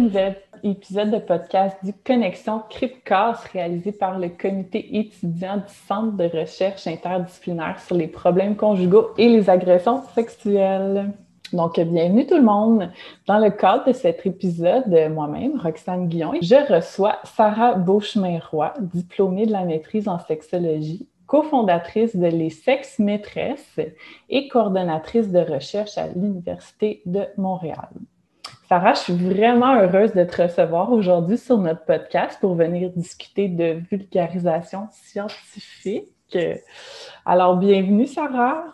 nouvel épisode de podcast du Connexion Cryptcast réalisé par le comité étudiant du Centre de recherche interdisciplinaire sur les problèmes conjugaux et les agressions sexuelles. Donc, bienvenue tout le monde. Dans le cadre de cet épisode, moi-même, Roxane Guillon, je reçois Sarah Beauchemin-Roy, diplômée de la maîtrise en sexologie, cofondatrice de Les Sexes Maîtresses et coordonnatrice de recherche à l'Université de Montréal. Sarah, je suis vraiment heureuse de te recevoir aujourd'hui sur notre podcast pour venir discuter de vulgarisation scientifique. Alors, bienvenue, Sarah.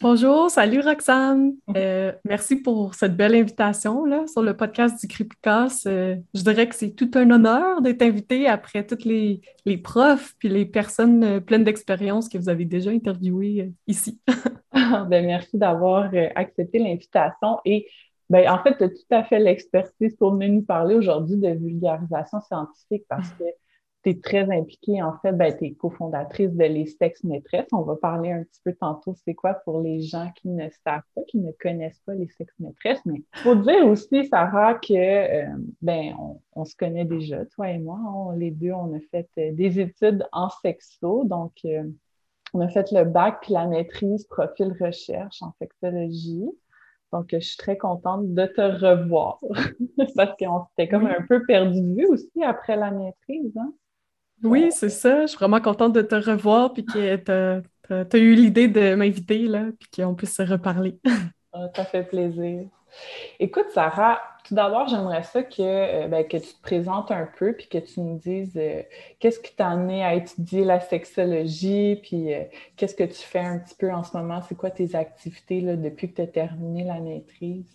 Bonjour, salut Roxane. Euh, merci pour cette belle invitation là, sur le podcast du Cripicas. Euh, je dirais que c'est tout un honneur d'être invitée après toutes les, les profs puis les personnes euh, pleines d'expérience que vous avez déjà interviewées ici. ben, merci d'avoir accepté l'invitation et ben, en fait, tu as tout à fait l'expertise pour venir nous parler aujourd'hui de vulgarisation scientifique parce que tu es très impliquée. En fait, ben, tu es cofondatrice de Les Sexes Maîtresses. On va parler un petit peu tantôt, c'est quoi pour les gens qui ne savent pas, qui ne connaissent pas les Sexes Maîtresses. Mais il faut dire aussi, Sarah, que euh, ben, on, se connaît déjà, toi et moi. les deux, on a fait euh, des études en sexo. Donc, euh, on a fait le bac puis la maîtrise profil recherche en sexologie. Donc, je suis très contente de te revoir parce qu'on s'était comme un peu perdu de vue aussi après la maîtrise. Hein? Oui, c'est ça. Je suis vraiment contente de te revoir puis que tu as, eu l'idée de m'inviter là, puis qu'on puisse se reparler. Ah, ça fait plaisir. Écoute, Sarah, tout d'abord, j'aimerais ça que, euh, ben, que tu te présentes un peu puis que tu nous dises euh, qu'est-ce qui t'a amené à étudier la sexologie, puis euh, qu'est-ce que tu fais un petit peu en ce moment, c'est quoi tes activités depuis que tu as terminé la maîtrise?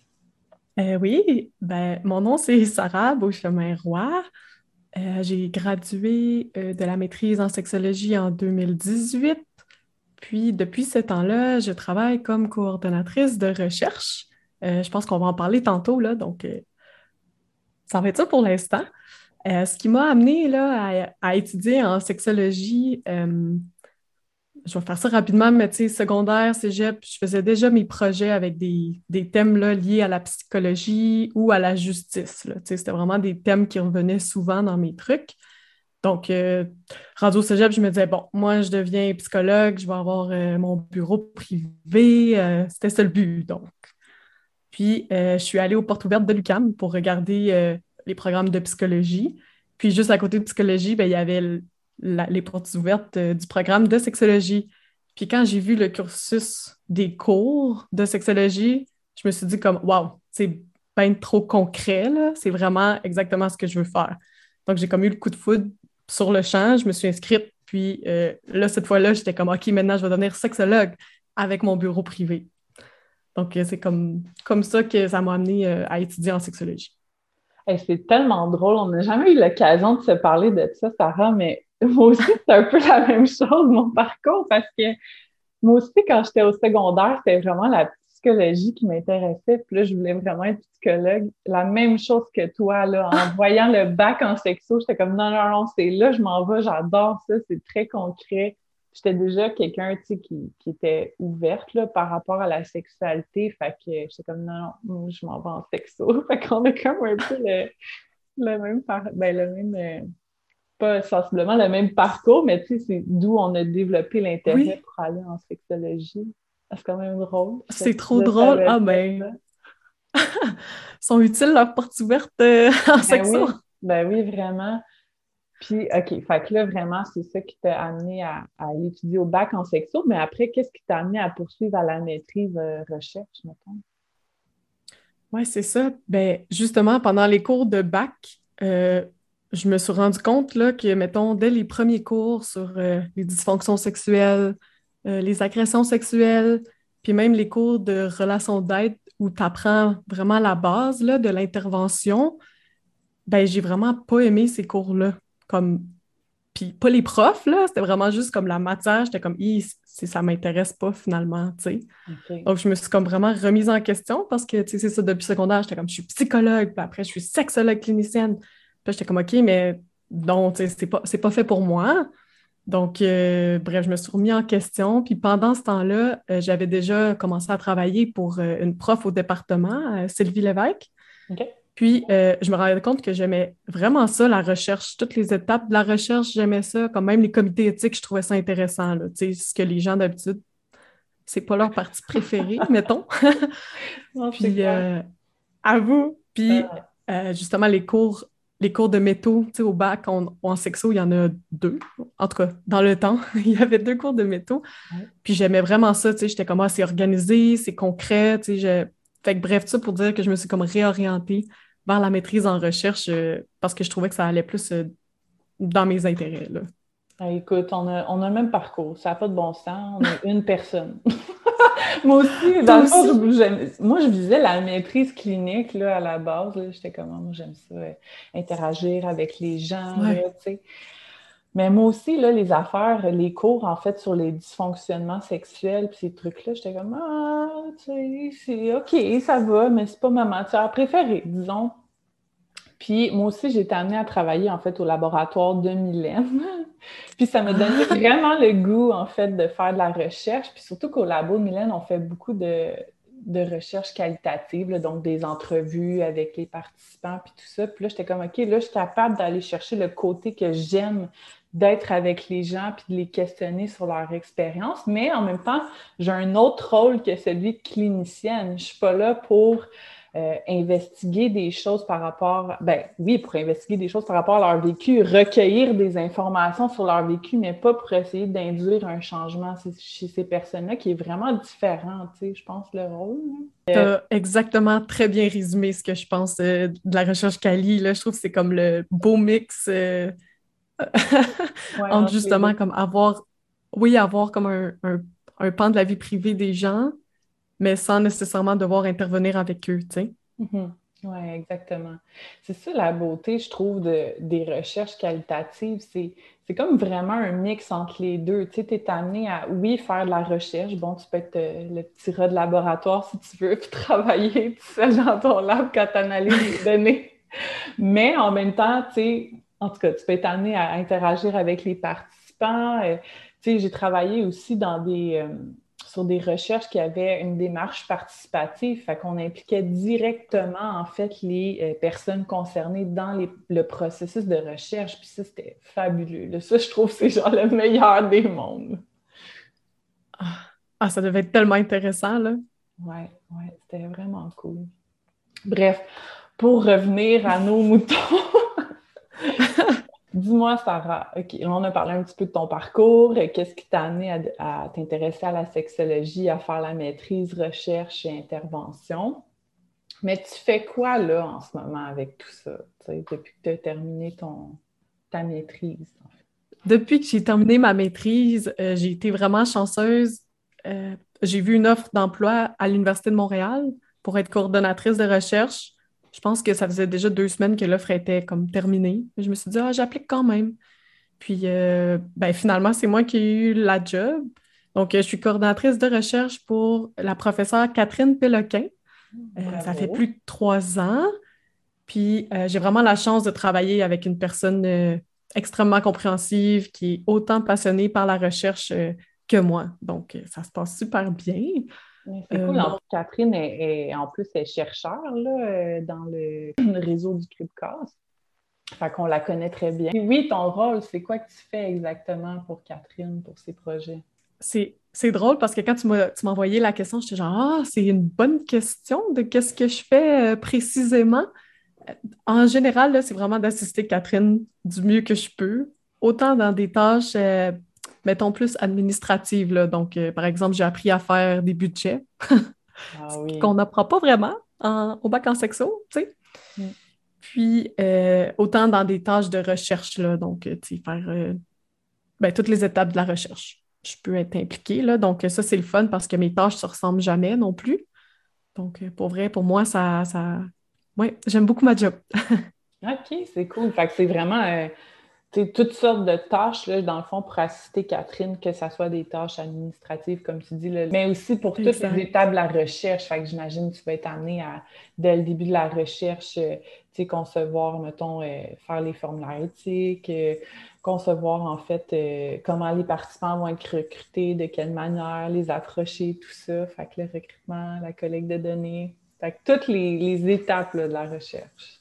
oui, ben, mon nom c'est Sarah Beauchemin-Roy. J'ai gradué de la maîtrise en sexologie en 2018. Puis depuis ce temps-là, je travaille comme coordonnatrice de recherche euh, je pense qu'on va en parler tantôt, là, donc euh, ça va être ça pour l'instant. Euh, ce qui m'a amené à, étudier en sexologie, je vais faire ça rapidement, mais tu sais, secondaire, cégep, je faisais déjà mes projets avec des, thèmes là, liés à la psychologie ou à la justice. C'était vraiment des thèmes qui revenaient souvent dans mes trucs. Donc, rendu au cégep, je me disais, bon, moi, je deviens psychologue, je vais avoir mon bureau privé. C'était ça le but. Donc, puis, euh, je suis allée aux portes ouvertes de l'UCAM pour regarder euh, les programmes de psychologie. Puis, juste à côté de psychologie, ben, il y avait les portes ouvertes euh, du programme de sexologie. Puis, quand j'ai vu le cursus des cours de sexologie, je me suis dit comme, wow, c'est bien trop concret, C'est vraiment exactement ce que je veux faire. Donc, j'ai comme eu le coup de foudre sur le champ. Je me suis inscrite. Puis, là, cette fois-là, j'étais comme, OK, maintenant, je vais devenir sexologue avec mon bureau privé. Donc, euh, c'est comme, comme ça que ça m'a amené euh, à étudier en sexologie. c'est tellement drôle. On n'a jamais eu l'occasion de se parler de ça, Sarah, mais moi aussi, c'est un peu la même chose, mon parcours, parce que moi aussi, quand j'étais au secondaire, c'était vraiment la psychologie qui m'intéressait. Puis là, je voulais vraiment être psychologue. La même chose que toi, là, en voyant le bac en sexo, j'étais comme non, non, non, c'est là, je m'en vais, j'adore ça, c'est très concret j'étais déjà quelqu'un qui, qui était ouverte là, par rapport à la sexualité. Fait que j'étais comme non, non, je m'en vais en sexo. Fait qu'on a comme un peu le, le même ben, le même euh, pas sensiblement le même parcours, mais tu sais, c'est d'où on a développé l'intérêt pour aller en sexologie. C'est quand même drôle. C'est trop drôle. Ah ben. sont utiles leurs portes ouvertes euh, en ben sexo. Oui. Ben oui, vraiment. Puis, OK, fait que là, vraiment, c'est ça qui t'a amené à, à étudier au bac en sexo, mais après, qu'est-ce qui t'a amené à poursuivre à la maîtrise euh, recherche, mettons? Oui, c'est ça. Ben, justement, pendant les cours de bac, euh, je me suis rendu compte là, que, mettons, dès les premiers cours sur euh, les dysfonctions sexuelles, les agressions sexuelles, puis même les cours de relations d'aide où tu apprends vraiment la base là, de l'intervention, ben, j'ai vraiment pas aimé ces cours-là comme puis pas les profs, là, c'était vraiment juste comme la matière. J'étais comme, ça m'intéresse pas finalement, tu sais. Donc, je me suis comme vraiment remise en question parce que, tu sais, c'est ça, depuis secondaire, j'étais comme, je suis psychologue, puis après, je suis sexologue clinicienne. Puis j'étais comme, OK, mais non, tu sais, c'est pas, pas fait pour moi. Donc, euh, bref, je me suis remis en question. Puis pendant ce temps-là, euh, j'avais déjà commencé à travailler pour euh, une prof au département, Sylvie Lévesque. Puis, euh, je me rendais compte que j'aimais vraiment ça, la recherche, toutes les étapes de la recherche, j'aimais ça. Comme même les comités éthiques, je trouvais ça intéressant. Là, ce que les gens d'habitude, c'est pas leur partie préférée, mettons. Puis, euh, à vous. Puis, euh, justement, les cours, les cours de métaux, tu sais, au bac, en sexo, il y en a deux. En tout cas, dans le temps, il y avait deux cours de métaux. Puis, j'aimais vraiment ça, tu sais, j'étais comme, ah, c'est organisé, c'est concret, tu sais, fait que bref, ça pour dire que je me suis comme réorientée vers la maîtrise en recherche euh, parce que je trouvais que ça allait plus euh, dans mes intérêts. Là. Ah, écoute, on a, on a, le même parcours. Ça n'a pas de bon sens. On est une personne. moi aussi, dans le moi, je visais la maîtrise clinique là, à la base. J'étais comme, moi, j'aime ça, euh, interagir avec les gens. mais moi aussi, là, les affaires, les cours, en fait, sur les dysfonctionnements sexuels, puis ces trucs-là, j'étais comme, ah, tu sais, c'est OK, ça va, mais c'est pas ma matière préférée, disons. Puis moi aussi, j'ai été amenée à travailler en fait au laboratoire de Mylène. puis ça m'a donné ah! vraiment le goût en fait de faire de la recherche. Puis surtout qu'au labo de Mylène, on fait beaucoup de, de recherche qualitative, donc des entrevues avec les participants puis tout ça. Puis là, j'étais comme OK, là, je suis capable d'aller chercher le côté que j'aime d'être avec les gens puis de les questionner sur leur expérience. Mais en même temps, j'ai un autre rôle que celui de clinicienne. Je suis pas là pour euh, investiguer des choses par rapport, ben oui, pour investiguer des choses par rapport à leur vécu, recueillir des informations sur leur vécu, mais pas pour essayer d'induire un changement chez ces personnes-là qui est vraiment différent, tu sais, je pense, le rôle. Tu as exactement très bien résumé ce que je pense euh, de la recherche Cali. Là, je trouve que c'est comme le beau mix euh, entre justement comme avoir, oui, avoir comme un, un pan de la vie privée des gens, mais sans nécessairement devoir intervenir avec eux, tu sais. Mm-hmm. Oui, exactement. C'est ça la beauté, je trouve, de, des recherches qualitatives. C'est comme vraiment un mix entre les deux. Tu es amené à, oui, faire de la recherche. Bon, tu peux être euh, le petit rat de laboratoire si tu veux, puis travailler tout seul dans ton lab quand tu analyses les données. Mais en même temps, tu sais, en tout cas, tu peux être amené à interagir avec les participants. Euh, tu sais, j'ai travaillé aussi dans des... Euh, sur des recherches qui avaient une démarche participative, fait qu'on impliquait directement en fait les euh, personnes concernées dans le processus de recherche. Puis ça, c'était fabuleux. Ça, je trouve, c'est genre le meilleur des mondes. Ah, ah ça devait être tellement intéressant, là. Ouais, ouais, c'était vraiment cool. Bref, pour revenir à nos moutons. Dis-moi, Sarah, on a parlé un petit peu de ton parcours. Qu'est-ce qui t'a amené à, t'intéresser à la sexologie, à faire la maîtrise, recherche et intervention? Mais tu fais quoi là en ce moment avec tout ça, depuis que tu as terminé ton, ta maîtrise? Depuis que j'ai terminé ma maîtrise, euh, j'ai été vraiment chanceuse. Euh, j'ai vu une offre d'emploi à l'Université de Montréal pour être coordonnatrice de recherche. Je pense que ça faisait déjà deux semaines que l'offre était comme terminée. Je me suis dit, ah, j'applique quand même. Puis euh, ben, finalement, c'est moi qui ai eu la job. Donc, je suis coordinatrice de recherche pour la professeure Catherine Péloquin. Euh, ça fait plus de trois ans. Puis euh, j'ai vraiment la chance de travailler avec une personne extrêmement compréhensive qui est autant passionnée par la recherche que moi. Donc, ça se passe super bien. C'est cool. Euh, Catherine est, en plus est chercheur là, euh, dans le, réseau du Cribcast. Fait qu'on la connaît très bien. oui, ton rôle, c'est quoi que tu fais exactement pour Catherine, pour ses projets? C'est drôle parce que quand tu m'as envoyé la question, j'étais genre Ah, c'est une bonne question de qu'est-ce que je fais euh, précisément. En général, c'est vraiment d'assister Catherine du mieux que je peux, autant dans des tâches mettons, plus administrative. Là. Donc, euh, par exemple, j'ai appris à faire des budgets ah qu'on n'apprend pas vraiment au bac en sexo, tu sais. Mm. Puis, euh, autant dans des tâches de recherche, là, donc, euh, tu sais, faire ben, toutes les étapes de la recherche. Je peux être impliquée, là. Donc, ça, c'est le fun parce que mes tâches ne se ressemblent jamais non plus. Donc, pour vrai, pour moi, ça... ça... Oui, j'aime beaucoup ma job. OK, c'est cool. Fait que c'est vraiment toutes sortes de tâches, là, dans le fond, pour assister Catherine, que ce soit des tâches administratives, comme tu dis, là, mais aussi pour toutes les étapes de la recherche. Fait que j'imagine que tu vas être amené à, dès le début de la recherche, euh, tu sais, concevoir, mettons, euh, faire les formulaires éthiques, euh, concevoir, en fait, comment les participants vont être recrutés, de quelle manière, les approcher, tout ça. Fait que le recrutement, la collecte de données, Fait que toutes les, étapes de la recherche.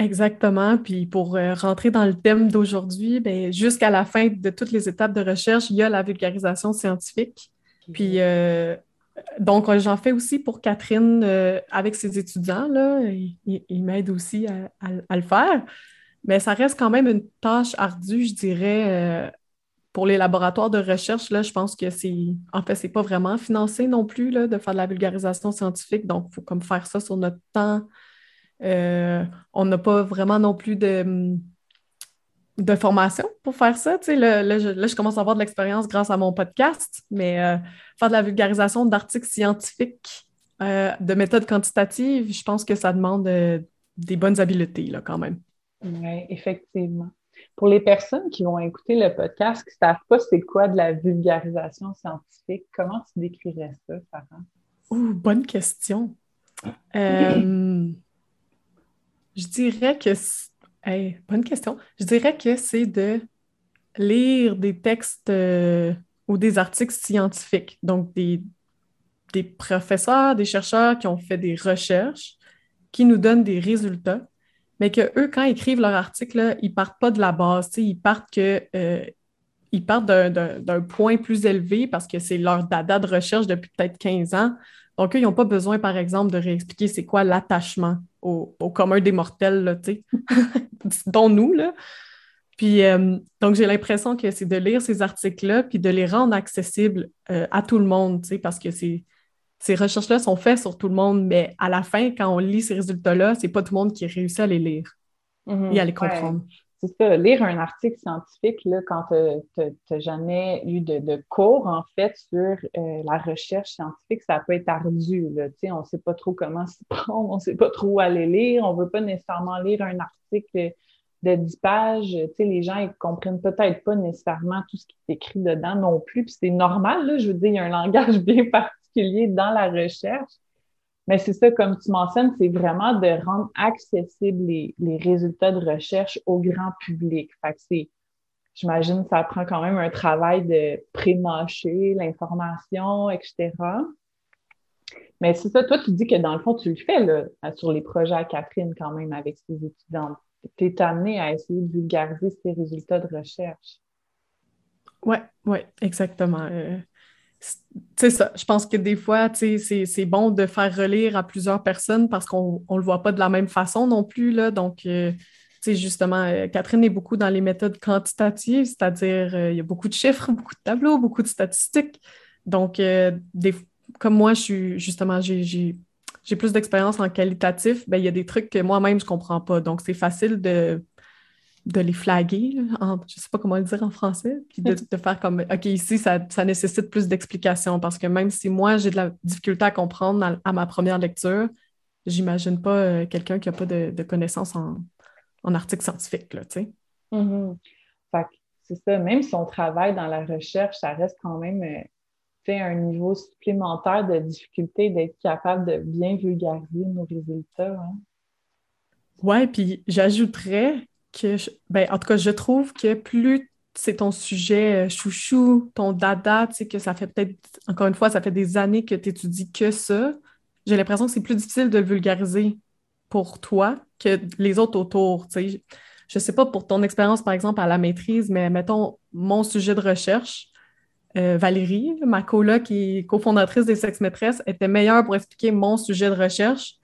Exactement. Puis pour euh, rentrer dans le thème d'aujourd'hui, ben, jusqu'à la fin de toutes les étapes de recherche, il y a la vulgarisation scientifique. Puis euh, donc, j'en fais aussi pour Catherine euh, avec ses étudiants. Là. Il, m'aide aussi à, le faire. Mais ça reste quand même une tâche ardue, je dirais, pour les laboratoires de recherche, là, je pense que c'est. En fait, c'est pas vraiment financé non plus là, de faire de la vulgarisation scientifique. Donc, il faut comme faire ça sur notre temps. Euh, on n'a pas vraiment non plus de, de formation pour faire ça. là, là, je, commence à avoir de l'expérience grâce à mon podcast, mais euh, faire de la vulgarisation d'articles scientifiques, euh, de méthodes quantitatives, je pense que ça demande des bonnes habiletés là, quand même. Oui, effectivement. Pour les personnes qui vont écouter le podcast, qui ne savent pas c'est quoi de la vulgarisation scientifique, comment tu décrirais ça, Sarah? Ouh, bonne question. Euh, je dirais que... bonne question. Je dirais que c'est de lire des textes euh, ou des articles scientifiques, donc des, des professeurs, des chercheurs qui ont fait des recherches, qui nous donnent des résultats mais que eux, quand ils écrivent leur article, ils partent pas de la base, ils partent que euh, ils partent d'un point plus élevé parce que c'est leur dada de recherche depuis peut-être 15 ans. Donc, eux, ils n'ont pas besoin, par exemple, de réexpliquer c'est quoi l'attachement au, commun des mortels, dont nous. Là. Puis, euh, donc, j'ai l'impression que c'est de lire ces articles-là puis de les rendre accessibles euh, à tout le monde, parce que c'est ces recherches-là sont faites sur tout le monde, mais à la fin, quand on lit ces résultats-là, c'est pas tout le monde qui réussit à les lire mhm. et à les comprendre. C'est ça, lire un article scientifique, là, quand tu n'as jamais eu de, cours, en fait, sur euh, la recherche scientifique, ça peut être ardu. Là, on ne sait pas trop comment s'y prendre, on ne sait pas trop où aller lire, on ne veut pas nécessairement lire un article de 10 pages. les gens ne comprennent peut-être pas nécessairement tout ce qui est écrit dedans non plus. Puis c'est normal, là, je veux dire, il y a un langage bien particulier dans la recherche. Mais c'est ça, comme tu mentionnes, c'est vraiment de rendre accessibles les, résultats de recherche au grand public. Fait que c'est, j'imagine, ça prend quand même un travail de pré-mâcher l'information, etc. Mais c'est ça, toi, tu dis que dans le fond, tu le fais là, sur les projets à Catherine quand même avec ses étudiants. Tu es amené à essayer de vulgariser ces résultats de recherche. Oui, oui, exactement. Euh, c'est ça. Je pense que des fois, c'est bon de faire relire à plusieurs personnes parce qu'on ne le voit pas de la même façon non plus. Là. Donc, euh, justement, euh, Catherine est beaucoup dans les méthodes quantitatives, c'est-à-dire euh, il y a beaucoup de chiffres, beaucoup de tableaux, beaucoup de statistiques. Donc, des, comme moi, je suis justement, j'ai plus d'expérience en qualitatif, ben, il y a des trucs que moi-même, je ne comprends pas. Donc, c'est facile de de les flaguer, je ne sais pas comment le dire en français, puis de, faire comme, OK, ici, ça, nécessite plus d'explications parce que même si moi, j'ai de la difficulté à comprendre à, ma première lecture, j'imagine pas euh, quelqu'un qui n'a pas de, connaissances en, en article scientifique, là, tu sais. Mm-hmm. c'est ça, même si on travaille dans la recherche, ça reste quand même, euh, un niveau supplémentaire de difficulté d'être capable de bien vulgariser nos résultats. Hein. Oui, puis j'ajouterais que, ben, en tout cas, je trouve que plus c'est ton sujet euh, chouchou, ton dada, tu sais, que ça fait peut-être, encore une fois, ça fait des années que tu étudies que ça, j'ai l'impression que c'est plus difficile de le vulgariser pour toi que les autres autour, tu sais. Je sais pas pour ton expérience, par exemple, à la maîtrise, mais mettons mon sujet de recherche, euh, Valérie, ma coloc qui est cofondatrice des Sex Maîtresses, était meilleure pour expliquer mon sujet de recherche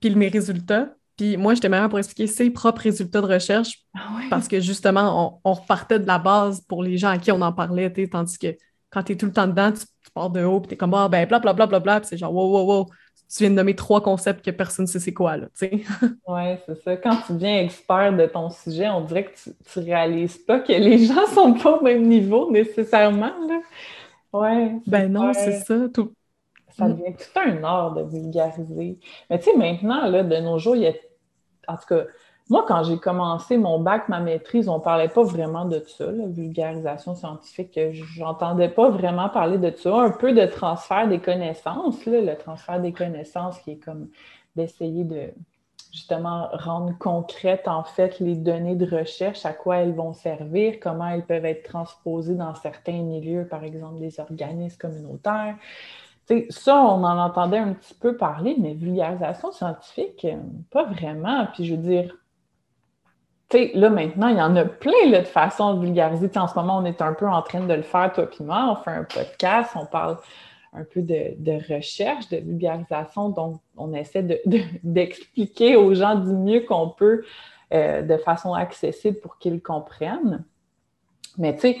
puis mes résultats puis moi, j'étais meilleure pour expliquer ses propres résultats de recherche ah parce que justement, on, repartait de la base pour les gens à qui on en parlait, tandis que quand tu es tout le temps dedans, tu, pars de haut, puis tu es comme, ah, ben, bla, bla, bla, bla, bla, puis c'est genre, wow, wow, wow, tu viens de nommer trois concepts que personne ne sait c'est quoi, là, tu sais. Oui, c'est ça. Quand tu deviens expert de ton sujet, on dirait que tu, ne réalises pas que les gens sont pas au même niveau nécessairement, là. Ouais. Ben non, c'est ça. Tout, ça devient tout un art de vulgariser. Mais tu sais, maintenant, là, de nos jours, il y a. En tout cas, moi, quand j'ai commencé mon bac, ma maîtrise, on ne parlait pas vraiment de ça, la vulgarisation scientifique. J'entendais pas vraiment parler de ça. Un peu de transfert des connaissances, le transfert des connaissances qui est comme d'essayer de justement rendre concrètes en fait les données de recherche, à quoi elles vont servir, comment elles peuvent être transposées dans certains milieux, par exemple des organismes communautaires. Ça, on en entendait un petit peu parler, mais vulgarisation scientifique, euh, pas vraiment. Puis je veux dire, là maintenant, il y en a plein de façons de vulgariser. en ce moment, on est un peu en train de le faire, toi puis moi. On fait un podcast, on parle un peu de, recherche, de vulgarisation. Donc, on essaie d'expliquer aux gens du mieux qu'on peut euh, de façon accessible pour qu'ils comprennent. Mais tu sais,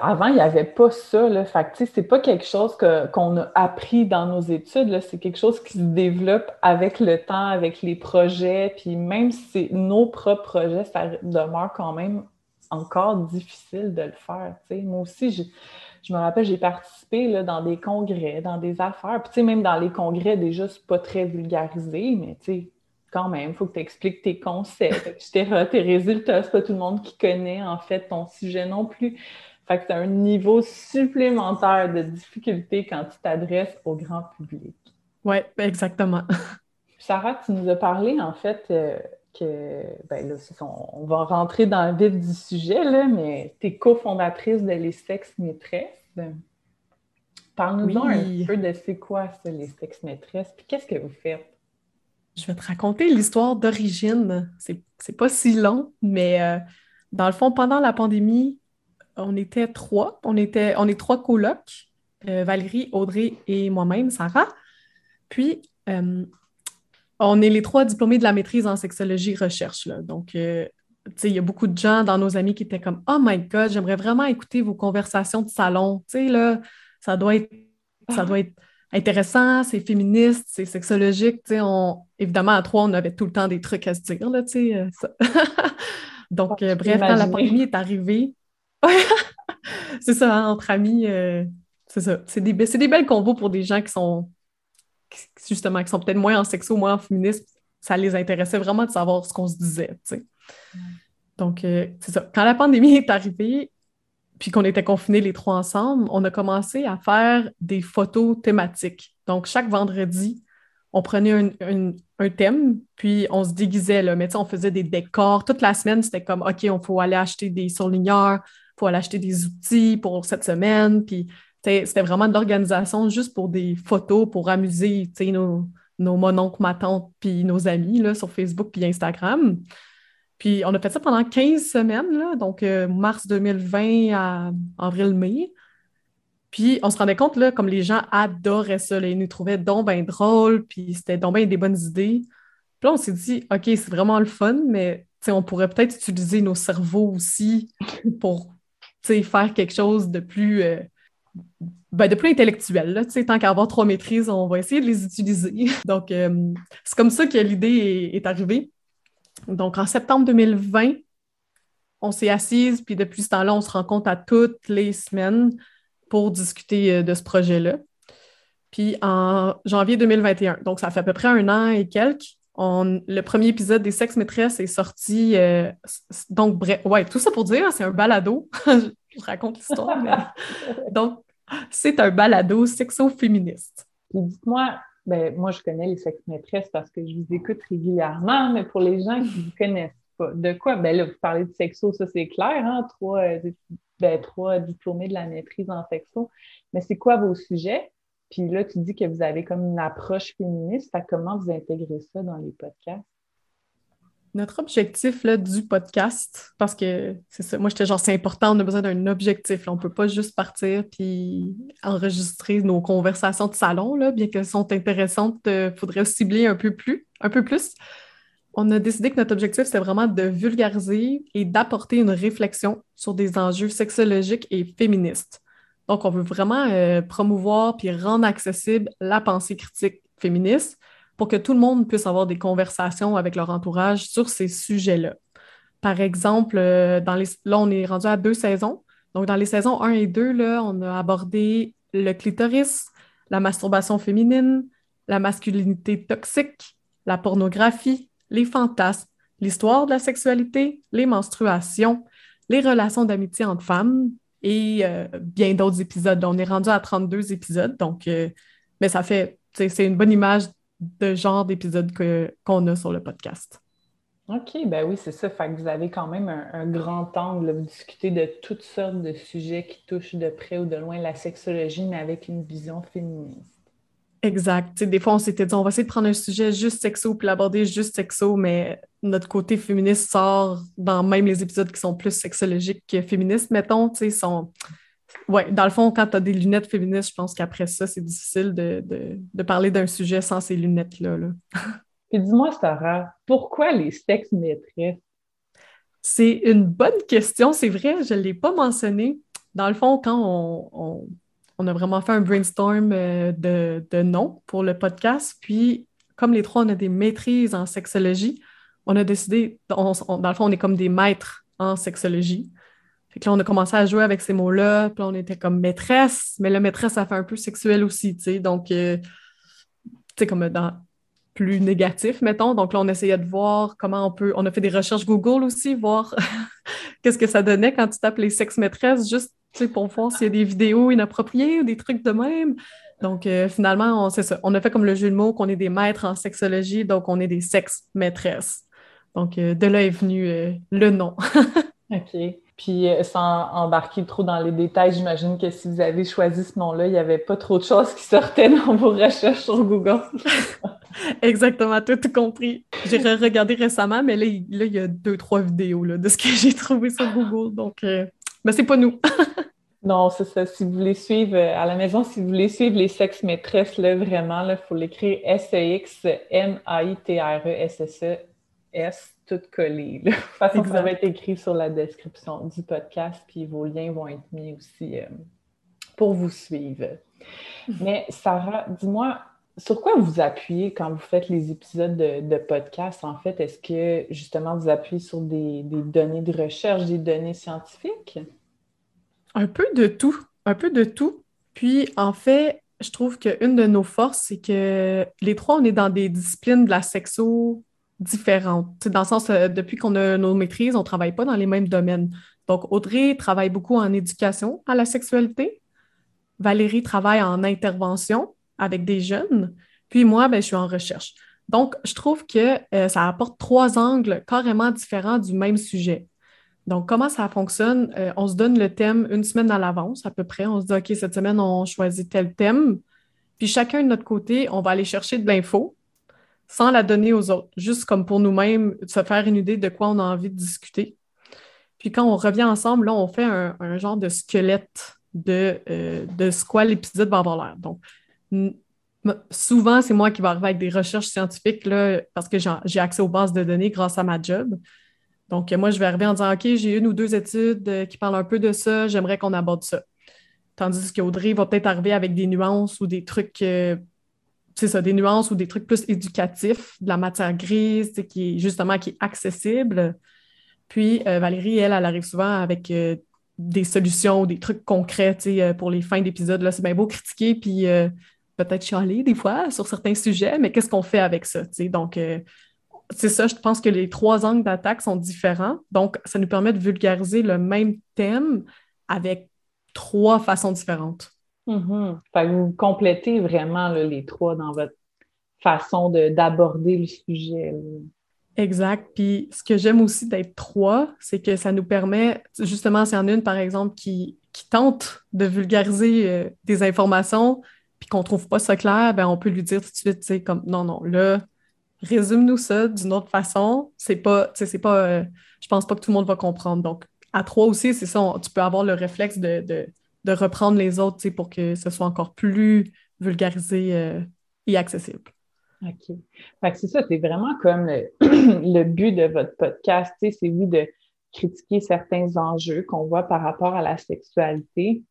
avant, il n'y avait pas ça. Là. Fait que, c'est pas quelque chose qu'on a appris dans nos études. C'est quelque chose qui se développe avec le temps, avec les projets. Puis même si c'est nos propres projets, ça demeure quand même encore difficile de le faire. Moi aussi, je, me rappelle, j'ai participé là, dans des congrès, dans des affaires. Puis même dans les congrès, déjà, c'est pas très vulgarisé, mais quand même, il faut que tu expliques tes concepts, etc., tes résultats. C'est pas tout le monde qui connaît, en fait, ton sujet non plus. Fait que c'est un niveau supplémentaire de difficulté quand tu t'adresses au grand public. Oui, exactement. Sarah, tu nous as parlé en fait euh, que, ben là, on, va rentrer dans le vif du sujet, là, mais tu es cofondatrice de Les Sexes Maîtresses. Parle-nous un peu de c'est quoi ça, les Sexes Maîtresses, puis qu'est-ce que vous faites? Je vais te raconter l'histoire d'origine. C'est pas si long, mais euh, dans le fond, pendant la pandémie, on était trois. On, était, on est trois colocs, euh, Valérie, Audrey et moi-même, Sarah. Puis, euh, on est les trois diplômés de la maîtrise en sexologie recherche. Donc, euh, il y a beaucoup de gens dans nos amis qui étaient comme Oh my God, j'aimerais vraiment écouter vos conversations de salon. Tu sais, là, ça doit être, ça doit être intéressant, c'est féministe, c'est sexologique. Tu sais, on, évidemment, à trois, on avait tout le temps des trucs à se dire. Là, tu sais, Donc, bref, quand la pandémie est arrivée, c'est ça, hein, entre amis, euh, c'est ça. C'est des, des, belles combos pour des gens qui sont, justement, qui sont peut-être moins en sexo, moins en féminisme. Ça les intéressait vraiment de savoir ce qu'on se disait, Donc, euh, c'est ça. Quand la pandémie est arrivée, puis qu'on était confinés les trois ensemble, on a commencé à faire des photos thématiques. Donc, chaque vendredi, on prenait un, un, thème, puis on se déguisait, là. Mais on faisait des décors. Toute la semaine, c'était comme, OK, on faut aller acheter des surligneurs, pour aller acheter des outils pour cette semaine. Puis c'était vraiment de l'organisation juste pour des photos, pour amuser nos, nos mononcles, ma tante, puis nos amis là, sur Facebook puis Instagram. Puis on a fait ça pendant 15 semaines, là, donc euh, mars 2020 à avril-mai. Puis on se rendait compte, là, comme les gens adoraient ça, ils nous trouvaient donc bien drôles, puis c'était donc bien des bonnes idées. Puis là, on s'est dit, OK, c'est vraiment le fun, mais on pourrait peut-être utiliser nos cerveaux aussi pour faire quelque chose de plus, euh, ben, de plus intellectuel. Tant qu'à avoir trois maîtrises, on va essayer de les utiliser. Donc, euh, c'est comme ça que l'idée est, arrivée. Donc, en septembre 2020, on s'est assise, puis depuis ce temps-là, on se rencontre à toutes les semaines pour discuter euh, de ce projet-là. Puis en janvier 2021, donc ça fait à peu près un an et quelques, le premier épisode des Sexes Maîtresses est sorti. Euh, donc, bref, ouais, tout ça pour dire, c'est un balado. je raconte l'histoire, Donc, c'est un balado sexo-féministe. Dites-moi, ben, moi, je connais les sexes maîtresses parce que je vous écoute régulièrement, mais pour les gens qui ne vous connaissent pas, de quoi? Ben là, vous parlez de sexo, ça c'est clair, hein? Trois, euh, ben, trois diplômés de la maîtrise en sexo. Mais c'est quoi vos sujets? Puis là, tu dis que vous avez comme une approche féministe. comment vous intégrez ça dans les podcasts? Notre objectif là, du podcast, parce que c'est ça, moi j'étais genre, c'est important, on a besoin d'un objectif. On ne peut pas juste partir puis enregistrer nos conversations de salon, là, bien qu'elles sont intéressantes, il euh, faudrait cibler un peu plus, un peu plus. On a décidé que notre objectif, c'est vraiment de vulgariser et d'apporter une réflexion sur des enjeux sexologiques et féministes. Donc, on veut vraiment euh, promouvoir puis rendre accessible la pensée critique féministe pour que tout le monde puisse avoir des conversations avec leur entourage sur ces sujets-là. Par exemple, euh, là, on est rendu à deux saisons. Donc, dans les saisons 1 et 2, là, on a abordé le clitoris, la masturbation féminine, la masculinité toxique, la pornographie, les fantasmes, l'histoire de la sexualité, les menstruations, les relations d'amitié entre femmes, et euh, bien d'autres épisodes. On est rendu à 32 épisodes, donc euh, mais ça fait, c'est une bonne image de genre d'épisode qu'on a sur le podcast. OK, ben oui, c'est ça. Fait que vous avez quand même un, grand angle. Vous discutez de toutes sortes de sujets qui touchent de près ou de loin la sexologie, mais avec une vision féministe. Exact. des fois, on s'était dit, on va essayer de prendre un sujet juste sexo puis l'aborder juste sexo, mais notre côté féministe sort dans même les épisodes qui sont plus sexologiques que féministes, mettons, tu sais, sont... Ouais, dans le fond, quand tu as des lunettes féministes, je pense qu'après ça, c'est difficile de, parler d'un sujet sans ces lunettes-là. Là. Puis dis-moi, Sarah, pourquoi les sexes maîtresses? C'est une bonne question, c'est vrai, je ne l'ai pas mentionné. Dans le fond, quand on on a vraiment fait un brainstorm euh, de, noms pour le podcast. Puis, comme les trois, on a des maîtrises en sexologie, on a décidé, dans le fond, on est comme des maîtres en sexologie. Fait que là, on a commencé à jouer avec ces mots-là, puis on était comme maîtresse, mais la maîtresse, ça fait un peu sexuel aussi, tu sais. Donc, euh, tu sais, comme dans plus négatif, mettons. Donc là, on essayait de voir comment on peut. On a fait des recherches Google aussi, voir qu'est-ce que ça donnait quand tu tapes les sexes maîtresses, juste pour voir s'il y a des vidéos inappropriées ou des trucs de même. Donc, euh, finalement, on, ça. On a fait comme le jeu de mots qu'on est des maîtres en sexologie, donc on est des sexes maîtresses. Donc, euh, de là est venu euh, le nom. OK. Puis, sans embarquer trop dans les détails, j'imagine que si vous avez choisi ce nom-là, il n'y avait pas trop de choses qui sortaient dans vos recherches sur Google. Exactement, tout, tout compris. J'ai regardé récemment, mais là, il, y a deux, trois vidéos là, de ce que j'ai trouvé sur Google. Donc, mais c'est pas nous. non, c'est ça. Si vous voulez suivre euh, à la maison, si vous voulez suivre les sexes maîtresses, là, vraiment, il faut l'écrire S-E-X-M-A-I-T-R-E-S-S-E-S, tout collé. De toute façon, ça va être écrit sur la description du podcast, puis vos liens vont être mis aussi euh, pour vous suivre. Mais Sarah, dis-moi, sur quoi vous appuyez quand vous faites les épisodes de, podcast, en fait? Est-ce que justement vous appuyez sur des, données de recherche, des données scientifiques? Un peu de tout, un peu de tout. Puis en fait, je trouve qu'une de nos forces, c'est que les trois, on est dans des disciplines de la sexo différentes. dans le sens, euh, depuis qu'on a nos maîtrises, on ne travaille pas dans les mêmes domaines. Donc, Audrey travaille beaucoup en éducation à la sexualité. Valérie travaille en intervention avec des jeunes. Puis moi, ben, je suis en recherche. Donc, je trouve que euh, ça apporte trois angles carrément différents du même sujet. Donc, comment ça fonctionne? Euh, on se donne le thème une semaine à l'avance, à peu près. On se dit, OK, cette semaine, on choisit tel thème. Puis chacun de notre côté, on va aller chercher de l'info sans la donner aux autres, juste comme pour nous-mêmes, se faire une idée de quoi on a envie de discuter. Puis quand on revient ensemble, là, on fait un, genre de squelette de, euh, de ce quoi l'épisode va avoir l'air. Donc, souvent, c'est moi qui vais arriver avec des recherches scientifiques parce que j'ai accès aux bases de données grâce à ma job. Donc, moi, je vais arriver en disant OK, j'ai une ou deux études euh, qui parlent un peu de ça, j'aimerais qu'on aborde ça. Tandis qu'Audrey va peut-être arriver avec des nuances ou des trucs, euh, c'est ça, des nuances ou des trucs plus éducatifs, de la matière grise, qui est justement qui est accessible. Puis euh, Valérie, elle, elle arrive souvent avec des solutions, des trucs concrets pour les fins d'épisode. C'est bien beau critiquer, puis peut-être chialer des fois sur certains sujets, mais qu'est-ce qu'on fait avec ça? Donc, euh, c'est ça, je pense que les trois angles d'attaque sont différents. Donc, ça nous permet de vulgariser le même thème avec trois façons différentes. Mm vous complétez vraiment les trois dans votre façon d'aborder le sujet. Exact. Puis ce que j'aime aussi d'être trois, c'est que ça nous permet, justement, s'il y en a une, par exemple, qui, qui tente de vulgariser euh, des informations, puis qu'on trouve pas ça clair, ben on peut lui dire tout de suite, tu comme non, non, là, résume-nous ça d'une autre façon. C'est pas, c'est pas, euh, je pense pas que tout le monde va comprendre. Donc, à trois aussi, c'est ça, tu peux avoir le réflexe de, reprendre les autres, pour que ce soit encore plus vulgarisé euh, et accessible. OK. C'est ça, c'est vraiment comme le, but de votre podcast, c'est oui de critiquer certains enjeux qu'on voit par rapport à la sexualité,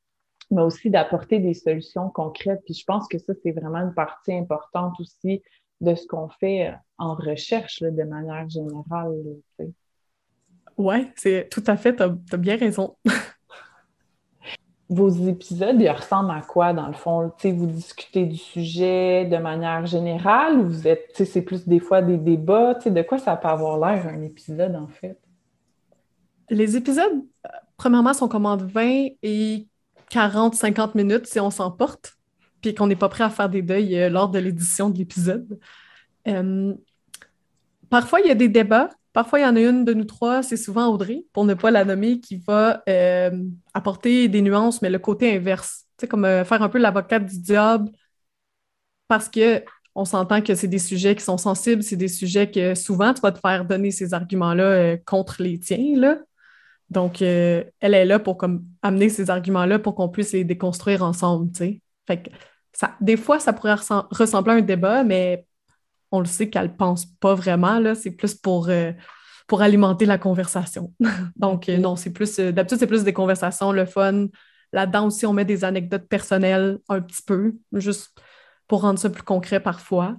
mais aussi d'apporter des solutions concrètes. Puis je pense que ça, c'est vraiment une partie importante aussi de ce qu'on fait en recherche de manière générale. Oui, c'est tout à fait, tu as, bien raison. Vos épisodes, ils ressemblent à quoi dans le fond? vous discutez du sujet de manière générale ou vous êtes, c'est plus des fois des débats? De quoi ça peut avoir l'air un épisode en fait? Les épisodes, premièrement, sont comme entre 20 et 40-50 minutes si on s'emporte, puis qu'on n'est pas prêt à faire des deuils euh, lors de l'édition de l'épisode. Euh, parfois, il y a des débats. Parfois, il y en a une de nous trois, c'est souvent Audrey, pour ne pas la nommer, qui va euh, apporter des nuances, mais le côté inverse. Sais, comme faire un peu l'avocat du diable, parce que on s'entend que c'est des sujets qui sont sensibles, c'est des sujets que souvent tu vas te faire donner ces arguments-là contre les tiens. Donc, euh, elle est là pour comme, amener ces arguments-là pour qu'on puisse les déconstruire ensemble. Fait que ça, des fois, ça pourrait ressembler à un débat, mais on le sait qu'elle ne pense pas vraiment. C'est plus pour, euh, pour alimenter la conversation. Donc, non, c'est plus. D'habitude, c'est plus des conversations, le fun. Là-dedans aussi, on met des anecdotes personnelles un petit peu, juste pour rendre ça plus concret parfois.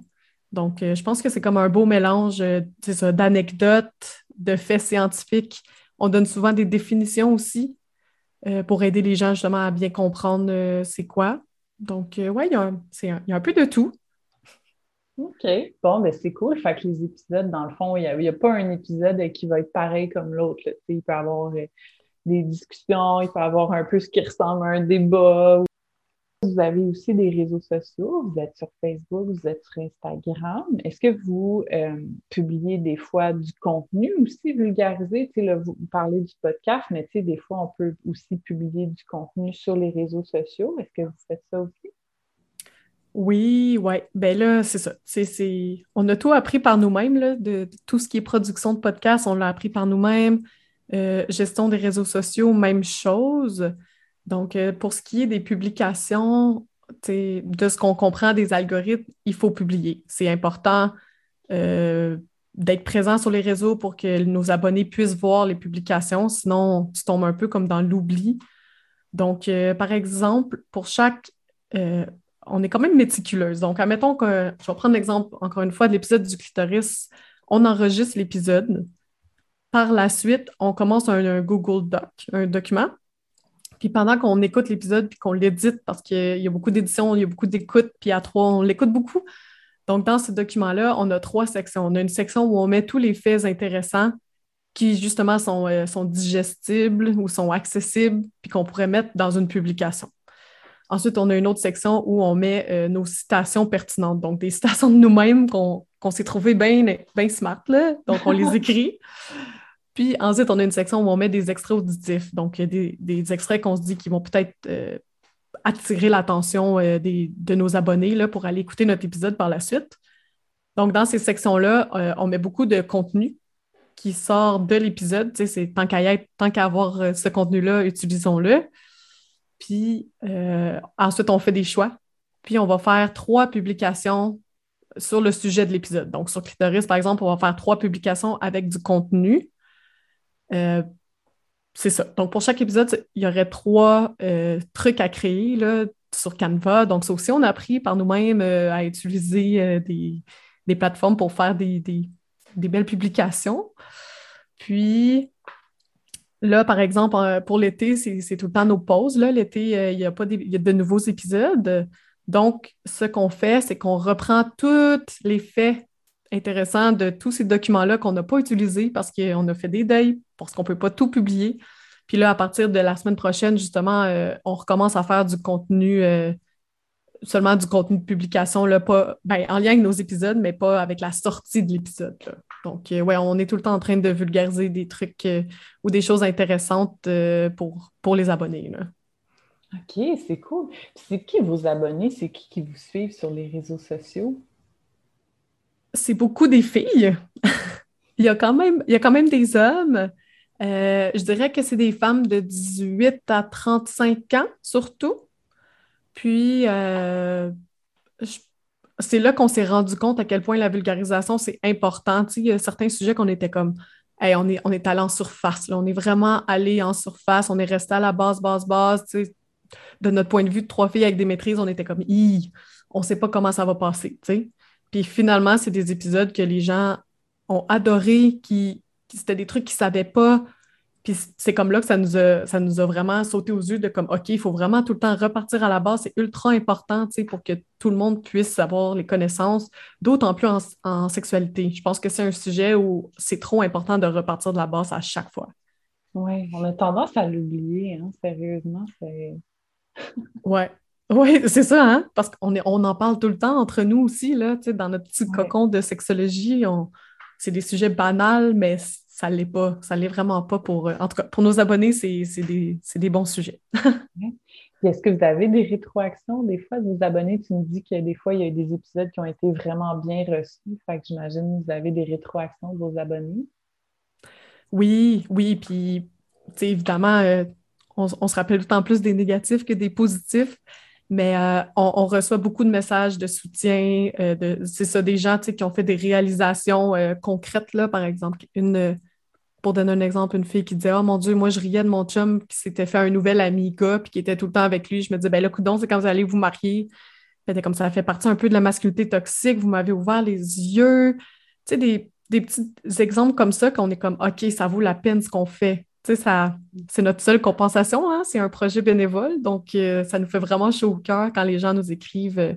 Donc, euh, je pense que c'est comme un beau mélange euh, d'anecdotes, de faits scientifiques. On donne souvent des définitions aussi euh, pour aider les gens justement à bien comprendre c'est quoi. Donc, oui, il y, a un peu de tout. OK. Bon, ben c'est cool. Fait que les épisodes, dans le fond, il n'y a, pas un épisode qui va être pareil comme l'autre. Il peut y avoir des discussions, il peut y avoir un peu ce qui ressemble à un débat vous avez aussi des réseaux sociaux, vous êtes sur Facebook, vous êtes sur Instagram. Est-ce que vous euh, publiez des fois du contenu aussi vulgarisé? Vous parlez du podcast, mais des fois, on peut aussi publier du contenu sur les réseaux sociaux. Est-ce que vous faites ça aussi? Oui, oui. Ben là, c'est ça. On a tout appris par nous-mêmes, de, tout ce qui est production de podcast, on l'a appris par nous-mêmes. Euh, gestion des réseaux sociaux, même chose. Donc, euh, pour ce qui est des publications, de ce qu'on comprend des algorithmes, il faut publier. C'est important euh, d'être présent sur les réseaux pour que nos abonnés puissent voir les publications, sinon tu tombes un peu comme dans l'oubli. Donc, euh, par exemple, pour chaque... on est quand même méticuleuse. Donc, admettons que, je vais prendre l'exemple encore une fois de l'épisode du clitoris. On enregistre l'épisode. Par la suite, on commence un Google Doc, un document puis pendant qu'on écoute l'épisode puis qu'on l'édite, parce qu'il y a beaucoup d'éditions, il y a beaucoup d'écoutes, puis à trois, on l'écoute beaucoup. Donc, dans ce document-là, on a trois sections. On a une section où on met tous les faits intéressants qui, justement, sont, euh, sont digestibles ou sont accessibles, puis qu'on pourrait mettre dans une publication. Ensuite, on a une autre section où on met euh, nos citations pertinentes, donc des citations de nous-mêmes qu'on s'est trouvé bien smart, là. donc on les écrit. Puis ensuite, on a une section où on met des extraits auditifs. Donc, il y a des, extraits qu'on se dit qui vont peut-être euh, attirer l'attention euh, de nos abonnés là, pour aller écouter notre épisode par la suite. Donc, dans ces sections-là, euh, on met beaucoup de contenu qui sort de l'épisode. C'est tant qu'à tant qu'à avoir ce contenu-là, utilisons-le. Puis ensuite, on fait des choix. Puis on va faire trois publications sur le sujet de l'épisode. Donc, sur Clitoris, par exemple, on va faire trois publications avec du contenu euh, c'est ça. Donc, pour chaque épisode, il y aurait trois euh, trucs à créer là, sur Canva. Donc, ça aussi, on a appris par nous-mêmes euh, à utiliser des, plateformes pour faire des, belles publications. Puis, là, par exemple, pour l'été, c'est tout le temps nos pauses. L'été, il y a pas y a de nouveaux épisodes. Donc, ce qu'on fait, c'est qu'on reprend tous les faits intéressant de tous ces documents-là qu'on n'a pas utilisés parce qu'on a fait des deuils, parce qu'on ne peut pas tout publier. Puis là, à partir de la semaine prochaine, justement, euh, on recommence à faire du contenu, euh, seulement du contenu de publication, là, pas, ben, en lien avec nos épisodes, mais pas avec la sortie de l'épisode. Donc, euh, ouais, on est tout le temps en train de vulgariser des trucs ou des choses intéressantes pour, pour les abonnés. OK, c'est cool. C'est qui vos abonnés? C'est qui qui vous suivent sur les réseaux sociaux? C'est beaucoup des filles. il, y a quand même, il quand même des hommes. Euh, je dirais que c'est des femmes de 18 à 35 ans, surtout. Puis, euh, c'est là qu'on s'est rendu compte à quel point la vulgarisation, c'est important. il y a certains sujets qu'on était comme, est, on est allé en surface. On est vraiment allé en surface. On est resté à la base, base, base. De notre point de vue de trois filles avec des maîtrises, on était comme, on ne sait pas comment ça va passer. Puis finalement, c'est des épisodes que les gens ont adoré, qui, c'était des trucs qu'ils ne savaient pas. Puis c'est comme là que ça nous, a, ça nous a vraiment sauté aux yeux de comme, OK, il faut vraiment tout le temps repartir à la base. C'est ultra important pour que tout le monde puisse avoir les connaissances, d'autant plus en, sexualité. Je pense que c'est un sujet où c'est trop important de repartir de la base à chaque fois. Oui, on a tendance à l'oublier, hein, sérieusement. ouais. Oui, c'est ça, hein? Parce qu'on on en parle tout le temps entre nous aussi, là, dans notre petit cocon de sexologie. C'est des sujets banals, mais ça ne l'est pas. Ça l'est vraiment pas pour. Euh, en tout cas, pour nos abonnés, c'est des, des, bons sujets. Est-ce que vous avez des rétroactions? Des fois de vos abonnés? Tu me dis que des fois, il y a eu des épisodes qui ont été vraiment bien reçus. Fait que j'imagine que vous avez des rétroactions de vos abonnés. Oui, oui. Puis, évidemment, euh, on, se rappelle en plus des négatifs que des positifs. Mais euh, on, reçoit beaucoup de messages de soutien. Euh, c'est ça, des gens qui ont fait des réalisations concrètes, là, par exemple. Une, pour donner un exemple, une fille qui disait Oh mon Dieu, moi je riais de mon chum qui s'était fait un nouvel ami gars puis qui était tout le temps avec lui. Je me disais Ben le coudon, c'est quand vous allez vous marier. C'était comme ça fait partie un peu de la masculinité toxique, vous m'avez ouvert les yeux. Tu sais, des, petits exemples comme ça qu'on est comme OK, ça vaut la peine ce qu'on fait. C'est notre seule compensation, hein? c'est un projet bénévole. Donc, euh, ça nous fait vraiment chaud au cœur quand les gens nous écrivent euh,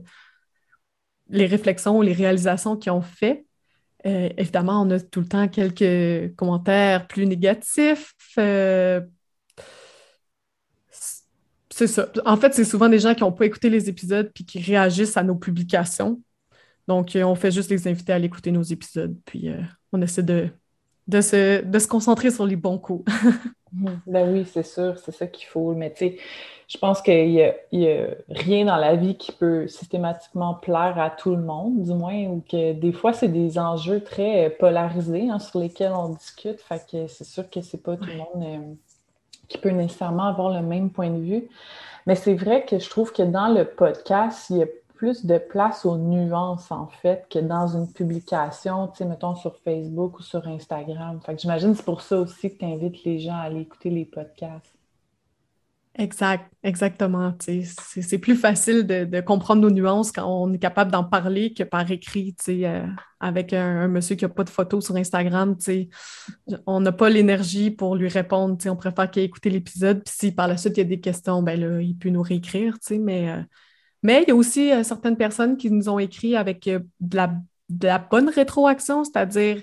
les réflexions ou les réalisations qu'ils ont fait. Euh, évidemment, on a tout le temps quelques commentaires plus négatifs. C'est ça. En fait, c'est souvent des gens qui n'ont pas écouté les épisodes puis qui réagissent à nos publications. Donc, on fait juste les inviter à écouter nos épisodes, puis on essaie de, de, se, de se concentrer sur les bons coups. ben oui, c'est sûr, c'est ça qu'il faut. Mais tu sais, je pense qu'il n'y a, rien dans la vie qui peut systématiquement plaire à tout le monde, du moins, ou que des fois, c'est des enjeux très polarisés hein, sur lesquels on discute. Fait que c'est sûr que c'est pas tout le monde euh, qui peut nécessairement avoir le même point de vue. Mais c'est vrai que je trouve que dans le podcast, il y a plus de place aux nuances, en fait, que dans une publication, tu sais, mettons sur Facebook ou sur Instagram. Fait que j'imagine que c'est pour ça aussi que tu invites les gens à aller écouter les podcasts. Exact, exactement. C'est plus facile de, comprendre nos nuances quand on est capable d'en parler que par écrit, euh, avec un, monsieur qui n'a pas de photo sur Instagram. On n'a pas l'énergie pour lui répondre. On préfère qu'il écoute l'épisode. Puis si par la suite il y a des questions, ben là, il peut nous réécrire. Mais, euh, mais il y a aussi euh, certaines personnes qui nous ont écrit avec de la, de, la, bonne rétroaction, c'est-à-dire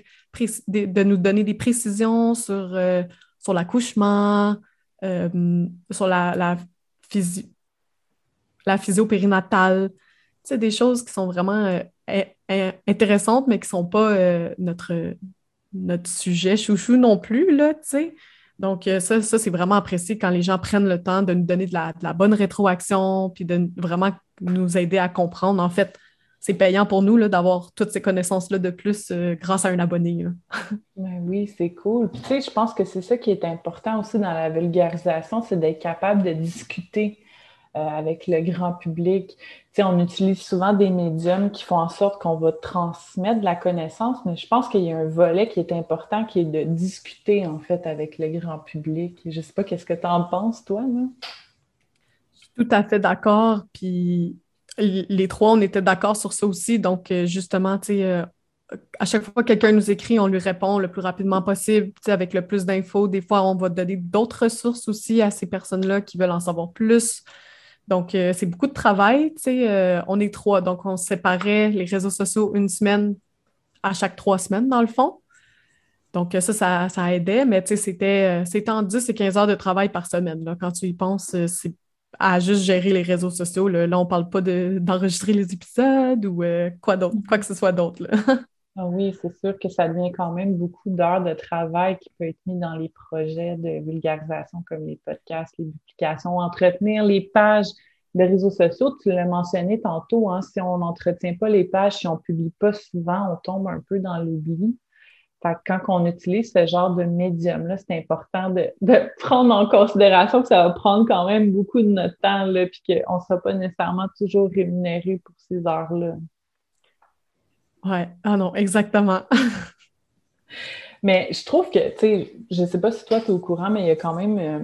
de, nous donner des précisions sur, sur l'accouchement. Euh, sur la, la, physio, la physio-périnatale. C'est des choses qui sont vraiment euh, intéressantes, mais qui ne sont pas euh, notre, notre sujet chouchou non plus, là, tu sais. Donc, ça, ça c'est vraiment apprécié quand les gens prennent le temps de nous donner de la, de la bonne rétroaction, puis de vraiment nous aider à comprendre. En fait, c'est payant pour nous d'avoir toutes ces connaissances-là de plus euh, grâce à un abonné. Ben oui, c'est cool. tu sais, je pense que c'est ça qui est important aussi dans la vulgarisation, c'est d'être capable de discuter euh, avec le grand public. Tu sais, on utilise souvent des médiums qui font en sorte qu'on va transmettre la connaissance, mais je pense qu'il y a un volet qui est important qui est de discuter en fait avec le grand public. Je ne sais pas qu'est-ce que tu en penses, toi. Tout à fait d'accord. Puis les trois, on était d'accord sur ça aussi. Donc, euh, justement, tu sais, euh, à chaque fois que quelqu'un nous écrit, on lui répond le plus rapidement possible, avec le plus d'infos. Des fois, on va donner d'autres ressources aussi à ces personnes-là qui veulent en savoir plus. Donc, euh, c'est beaucoup de travail. sais. on est trois, donc on séparait les réseaux sociaux une semaine à chaque trois semaines, dans le fond. Donc, ça, ça, aidait, mais c'était, c'était en 10 et 15 heures de travail par semaine. Là. Quand tu y penses, c'est à juste gérer les réseaux sociaux. Là, on parle pas d'enregistrer les épisodes ou euh, quoi d'autre, quoi que ce soit d'autre. ah oui, c'est sûr que ça devient quand même beaucoup d'heures de travail qui peut être mis dans les projets de vulgarisation comme les podcasts, les publications, entretenir les pages de réseaux sociaux. Tu l'as mentionné tantôt, hein, si on n'entretient pas les pages, si on ne publie pas souvent, on tombe un peu dans l'oubli. Fait quand on utilise ce genre de médium-là, c'est important de, prendre en considération que ça va prendre quand même beaucoup de notre temps, là, puis qu'on ne sera pas nécessairement toujours rémunéré pour ces heures-là. Ouais, ah non, exactement. mais je trouve que, tu sais, je ne sais pas si toi tu es au courant, mais il y a quand même euh,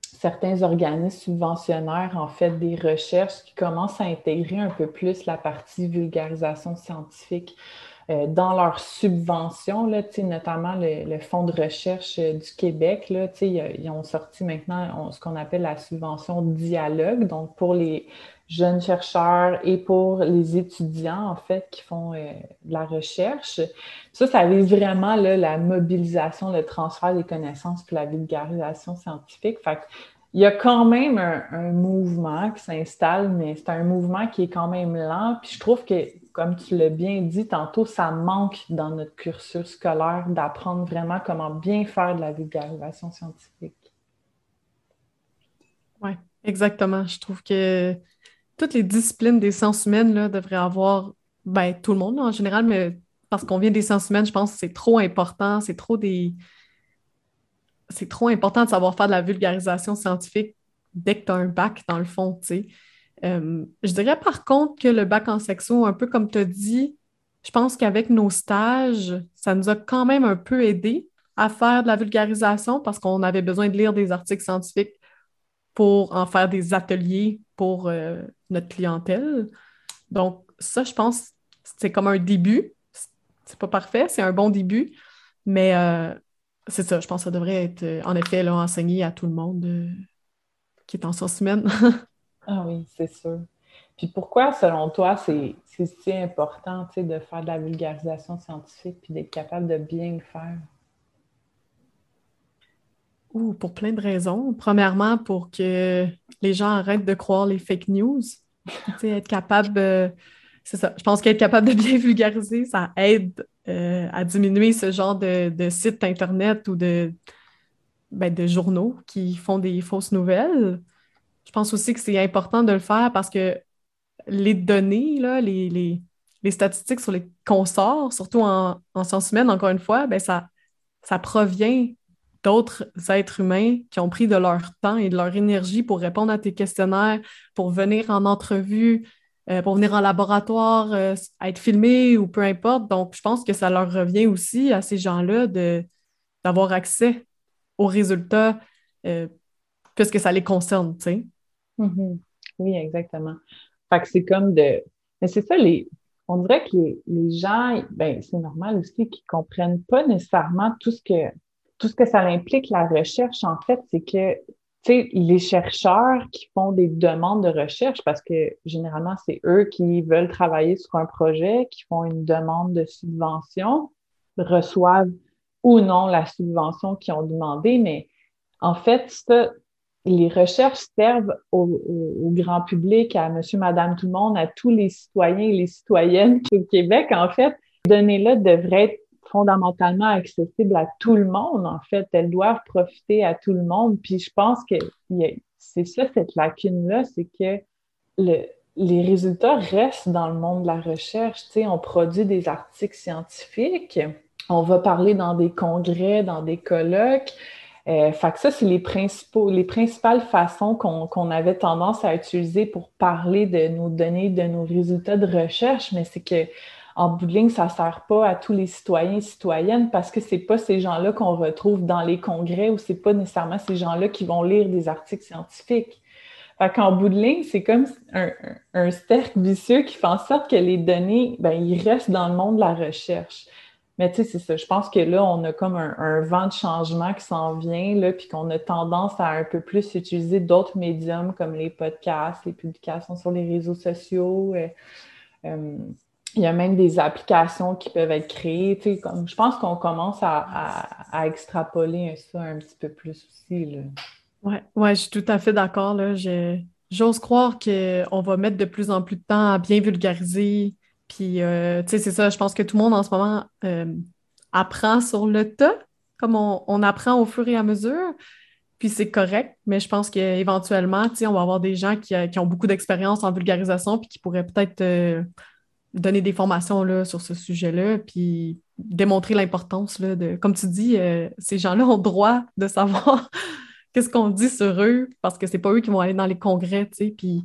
certains organismes subventionnaires, en fait, des recherches qui commencent à intégrer un peu plus la partie vulgarisation scientifique. Euh, dans leurs subventions, là, notamment le, Fonds de recherche euh, du Québec, là, ils, ont sorti maintenant ce qu'on appelle la subvention dialogue, donc pour les jeunes chercheurs et pour les étudiants, en fait, qui font euh, de la recherche. Ça, ça vise vraiment là, la mobilisation, le transfert des connaissances pour la vulgarisation scientifique. Fait il y a quand même un, mouvement qui s'installe, mais c'est un mouvement qui est quand même lent. Puis je trouve que, comme tu l'as bien dit tantôt, ça manque dans notre cursus scolaire d'apprendre vraiment comment bien faire de la vulgarisation scientifique. Oui, exactement. Je trouve que toutes les disciplines des sciences humaines devraient avoir, ben, tout le monde en général, mais parce qu'on vient des sciences humaines, je pense que c'est trop important, c'est trop des. C'est trop important de savoir faire de la vulgarisation scientifique dès que tu as un bac, dans le fond, tu sais. Euh, je dirais par contre que le bac en sexo, un peu comme tu as dit, je pense qu'avec nos stages, ça nous a quand même un peu aidé à faire de la vulgarisation parce qu'on avait besoin de lire des articles scientifiques pour en faire des ateliers pour euh, notre clientèle. Donc, ça, je pense, c'est comme un début. C'est pas parfait, c'est un bon début, mais euh, c'est ça, je pense que ça devrait être, en effet, là, enseigné à tout le monde qui est en sciences humaines. ah oui, c'est sûr. Puis pourquoi, selon toi, c'est si important de faire de la vulgarisation scientifique puis d'être capable de bien le faire? Ouh, pour plein de raisons. Premièrement, pour que les gens arrêtent de croire les fake news. être capable, euh, c'est ça. Je pense qu'être capable de bien vulgariser, ça aide euh, à diminuer ce genre de, sites Internet ou de, ben, de journaux qui font des fausses nouvelles. Je pense aussi que c'est important de le faire parce que les données, les, les, statistiques sur les consorts, surtout en, en sciences humaines, encore une fois, ben, ça, ça provient d'autres êtres humains qui ont pris de leur temps et de leur énergie pour répondre à tes questionnaires, pour venir en entrevue, euh, pour venir en laboratoire, euh, être filmé ou peu importe. Donc, je pense que ça leur revient aussi à ces gens-là d'avoir accès aux résultats euh, puisque ça les concerne, tu sais. Mm-hmm. Oui, exactement. Fait que c'est comme de. Mais c'est ça, les. On dirait que les, gens, ben, c'est normal aussi qu'ils comprennent pas nécessairement tout ce que tout ce que ça implique, la recherche, en fait, c'est que sais, les chercheurs qui font des demandes de recherche, parce que généralement, c'est eux qui veulent travailler sur un projet, qui font une demande de subvention, reçoivent ou non la subvention qu'ils ont demandé, mais en fait, les recherches servent au, grand public, à monsieur, madame, tout le monde, à tous les citoyens et les citoyennes au Québec. En fait, ces données-là devraient être fondamentalement accessibles à tout le monde. En fait, elles doivent profiter à tout le monde. Puis je pense que c'est ça, cette lacune-là, c'est que les résultats restent dans le monde de la recherche. On produit des articles scientifiques, on va parler dans des congrès, dans des colloques. Euh, que ça, c'est les, les principales façons qu'on avait tendance à utiliser pour parler de nos données, de nos résultats de recherche, mais c'est que en bout de ligne, ça ne sert pas à tous les citoyens et citoyennes parce que ce n'est pas ces gens-là qu'on retrouve dans les congrès ou ce n'est pas nécessairement ces gens-là qui vont lire des articles scientifiques. Fait qu'en bout de ligne, c'est comme un, un, cercle vicieux qui fait en sorte que les données, ben, ils restent dans le monde de la recherche. Mais tu sais, c'est ça. Je pense que là, on a comme un, vent de changement qui s'en vient, là, puis qu'on a tendance à un peu plus utiliser d'autres médiums comme les podcasts, les publications sur les réseaux sociaux. Euh, euh, il y a même des applications qui peuvent être créées. Comme, je pense qu'on commence à, extrapoler ça un petit peu plus aussi. Oui, ouais, je suis tout à fait d'accord. J'ose croire qu'on va mettre de plus en plus de temps à bien vulgariser puis, euh, tu sais, c'est ça, je pense que tout le monde en ce moment euh, apprend sur le tas, comme on, apprend au fur et à mesure. Puis c'est correct, mais je pense qu'éventuellement, tu sais, on va avoir des gens qui, euh, ont beaucoup d'expérience en vulgarisation puis qui pourraient peut-être donner des formations là, sur ce sujet-là, puis démontrer l'importance de, comme tu dis, ces gens-là ont droit de savoir qu'est-ce qu'on dit sur eux parce que c'est pas eux qui vont aller dans les congrès, tu sais, puis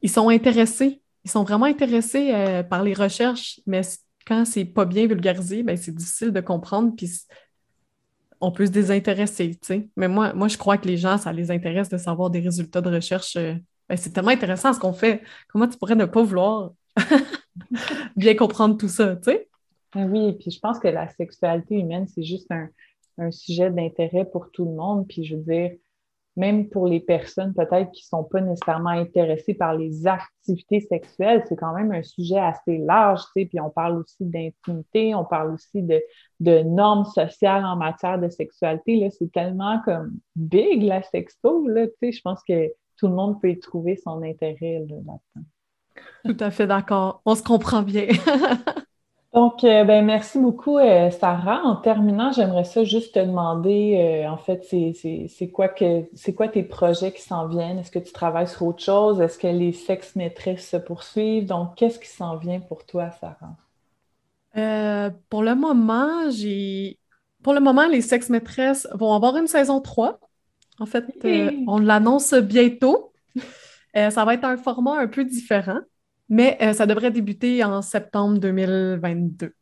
ils sont intéressés ils sont vraiment intéressés euh, par les recherches, mais quand c'est pas bien vulgarisé, ben, c'est difficile de comprendre, puis on peut se désintéresser, Mais moi, moi, je crois que les gens, ça les intéresse de savoir des résultats de recherche. Euh, ben, c'est tellement intéressant ce qu'on fait. Comment tu pourrais ne pas vouloir? bien comprendre tout ça, tu sais? Ben oui, puis je pense que la sexualité humaine, c'est juste un, sujet d'intérêt pour tout le monde. Puis je veux dire, même pour les personnes peut-être qui ne sont pas nécessairement intéressées par les activités sexuelles, c'est quand même un sujet assez large, tu sais, puis on parle aussi d'intimité, on parle aussi de, normes sociales en matière de sexualité, là, c'est tellement comme big, la sexto, là, tu sais, je pense que tout le monde peut y trouver son intérêt là-dedans. Tout à fait d'accord. On se comprend bien. Donc, euh, ben, merci beaucoup, euh, Sarah. En terminant, j'aimerais ça juste te demander, euh, en fait, c'est quoi, quoi tes projets qui s'en viennent? Est-ce que tu travailles sur autre chose? Est-ce que les sexes maîtresses se poursuivent? Donc, qu'est-ce qui s'en vient pour toi, Sarah? pour le moment, j'ai. Pour le moment, les sexes maîtresses vont avoir une saison 3. En fait, on l'annonce bientôt. Ça va être un format un peu différent. Mais euh, ça devrait débuter en septembre 2022.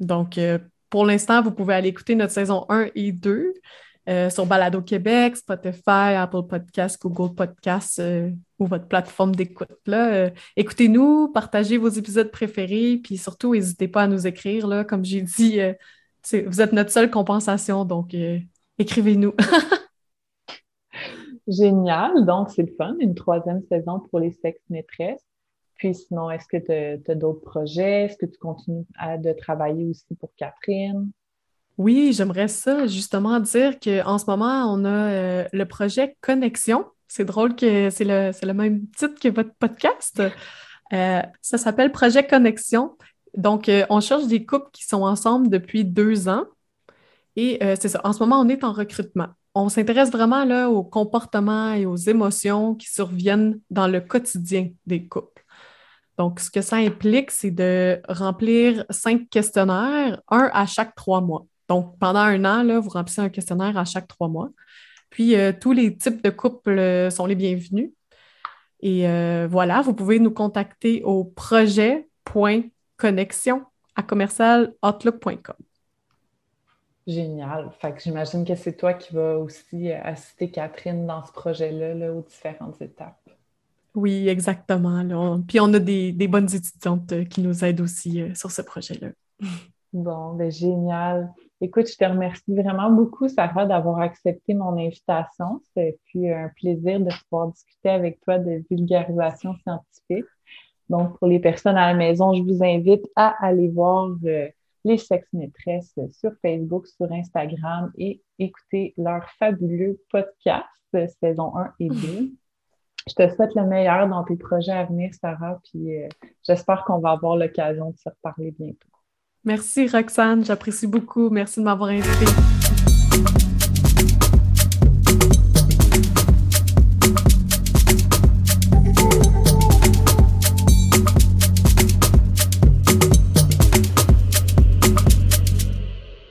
Donc, euh, pour l'instant, vous pouvez aller écouter notre saison 1 et 2 euh, sur Balado Québec, Spotify, Apple Podcasts, Google Podcasts ou votre plateforme d'écoute. Écoutez-nous, partagez vos épisodes préférés, puis surtout, n'hésitez pas à nous écrire. Là, comme j'ai dit, vous êtes notre seule compensation, donc écrivez-nous. Génial. Donc, c'est le fun. Une troisième saison pour les sexes maîtresses. Puis sinon, est-ce que tu as, d'autres projets? Est-ce que tu continues à, de travailler aussi pour Catherine? Oui, j'aimerais ça justement dire qu'en ce moment, on a euh, le projet Connexion. C'est drôle que c'est le, même titre que votre podcast. Euh, ça s'appelle Projet Connexion. Donc, euh, on cherche des couples qui sont ensemble depuis deux ans. Et c'est ça. En ce moment, on est en recrutement. On s'intéresse vraiment là, aux comportements et aux émotions qui surviennent dans le quotidien des couples. Donc, ce que ça implique, c'est de remplir cinq questionnaires, un à chaque trois mois. Donc, pendant un an, vous remplissez un questionnaire à chaque trois mois. Puis, euh, tous les types de couples euh, sont les bienvenus. Et euh, voilà, vous pouvez nous contacter au projet.connexion à commercialoutlook.com. Génial. Fait que j'imagine que c'est toi qui vas aussi assister Catherine dans ce projet-là, là, aux différentes étapes. Oui, exactement. Puis on a des, bonnes étudiantes euh, qui nous aident aussi euh, sur ce projet-là. Bon, ben génial. Écoute, je te remercie vraiment beaucoup, Sarah, d'avoir accepté mon invitation. C'est puis un plaisir de pouvoir discuter avec toi de vulgarisation scientifique. Donc, pour les personnes à la maison, je vous invite à aller voir euh, les sexes maîtresses sur Facebook, sur Instagram et écouter leur fabuleux podcast, saison 1 et 2. Je te souhaite le meilleur dans tes projets à venir, Sarah, puis euh, j'espère qu'on va avoir l'occasion de se reparler bientôt. Merci, Roxane. J'apprécie beaucoup. Merci de m'avoir invitée.